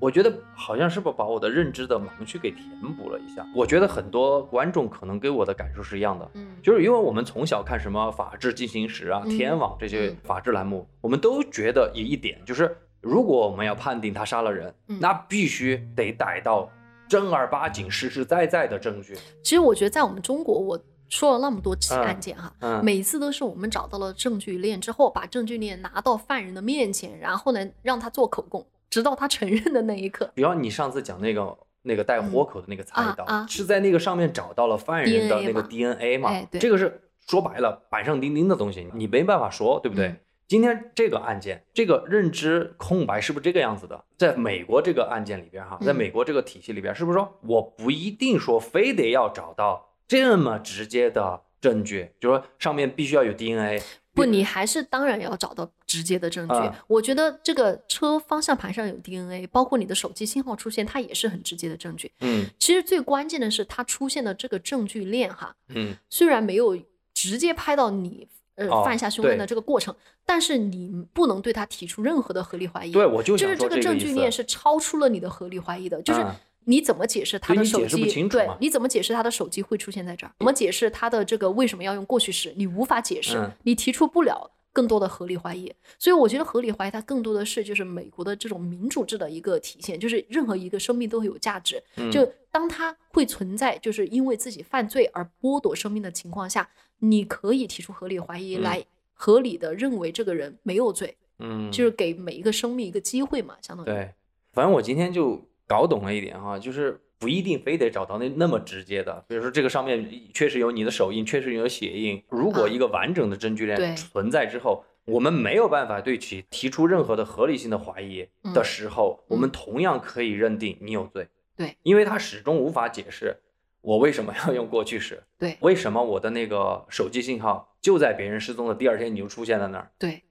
我觉得好像是不是把我的认知的盲区给填补了一下？我觉得很多观众可能给我的感受是一样的，嗯，就是因为我们从小看什么《法制进行时》啊、嗯天网这些嗯法制栏目，我们都觉得有一点，就是如果我们要判定他杀了人，嗯那必须得逮到正儿八经、实实在在的证据。其实我觉得在我们中国，我说了那么多起嗯案件哈，嗯，每次都是我们找到了证据链之后，把证据链拿到犯人的面前，然后呢让他做口供，直到他承认的那一刻。比方你上次讲那个那个带豁口的那个菜刀，啊啊是在那个上面找到了犯人的那个嘛 DNA 嘛？这个是说白了板上钉钉的东西，你没办法说，对不对？嗯今天这个案件，这个认知空白是不是这个样子的？在美国这个案件里边哈，嗯在美国这个体系里边，是不是说我不一定说非得要找到这么直接的证据，就说上面必须要有 DNA？不，你还是当然要找到直接的证据。啊我觉得这个车方向盘上有 DNA，包括你的手机信号出现，它也是很直接的证据。嗯其实最关键的是它出现的这个证据链哈，嗯虽然没有直接拍到你呃、哦犯下凶案的这个过程，但是你不能对他提出任何的合理怀疑。对，我就就是说这个证据。链是超出了你的合理怀疑的，就是嗯你怎么解释他的手机？对你怎么解释他的手机会出现在这儿？怎么解释他的这个为什么要用过去式？你无法解释，嗯你提出不了更多的合理怀疑。所以我觉得合理怀疑它更多的是就是美国的这种民主制的一个体现，就是任何一个生命都会有价值。嗯就当它会存在，就是因为自己犯罪而剥夺生命的情况下，你可以提出合理怀疑嗯来合理的认为这个人没有罪，嗯，就是给每一个生命一个机会嘛，相当于。对，反正我今天就搞懂了一点哈，就是不一定非得找到那那么直接的，比如说这个上面确实有你的手印，确实有血印。如果一个完整的证据链存在之后，我们没有办法对其提出任何的合理性的怀疑的时候，我们同样可以认定你有罪。对，因为他始终无法解释我为什么要用过去时，对为什么我的那个手机信号就在别人失踪的第二天你就出现在那儿。对，哦，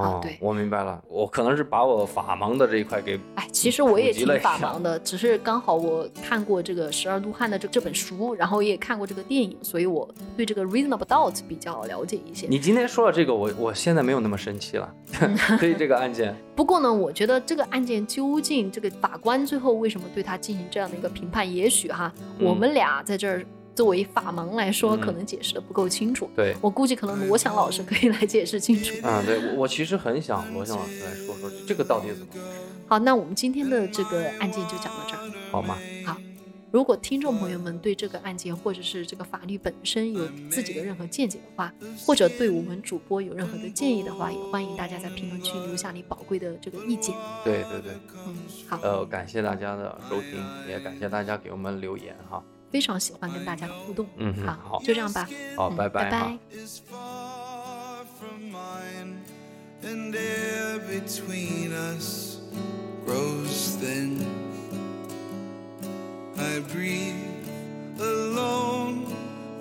啊对我明白了，我可能是把我法盲的这一块给哎，其实我也挺法盲的，只是刚好我看过这个十二怒汉的这这本书，然后也看过这个电影，所以我对这个 reasonable doubt 比较了解一些。你今天说了这个，我我现在没有那么生气了。[laughs] 对于这个案件，[laughs] 不过呢，我觉得这个案件究竟这个法官最后为什么对他进行这样的一个评判，也许哈，嗯我们俩在这儿作为法盲来说，嗯可能解释的不够清楚。对，我估计可能罗翔老师可以来解释清楚。啊，对我我其实很想罗翔老师来说说这个到底怎么好，那我们今天的这个案件就讲到这儿。好吗？好，如果听众朋友们对这个案件或者是这个法律本身有自己的任何见解的话，或者对我们主播有任何的建议的话，也欢迎大家在评论区留下你宝贵的这个意见。对对对，嗯，好，呃，感谢大家的收听，也感谢大家给我们留言哈。非常喜欢跟大家的互动。嗯好，好就这样吧。好，嗯拜哈拜拜。is far from mine, and air between us grows thin. I breathe alone,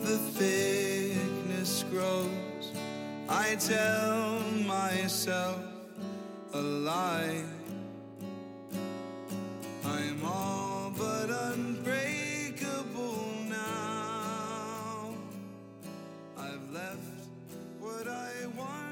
the thickness grows. I tell myself a lie. I'm all but unprepared left what I want.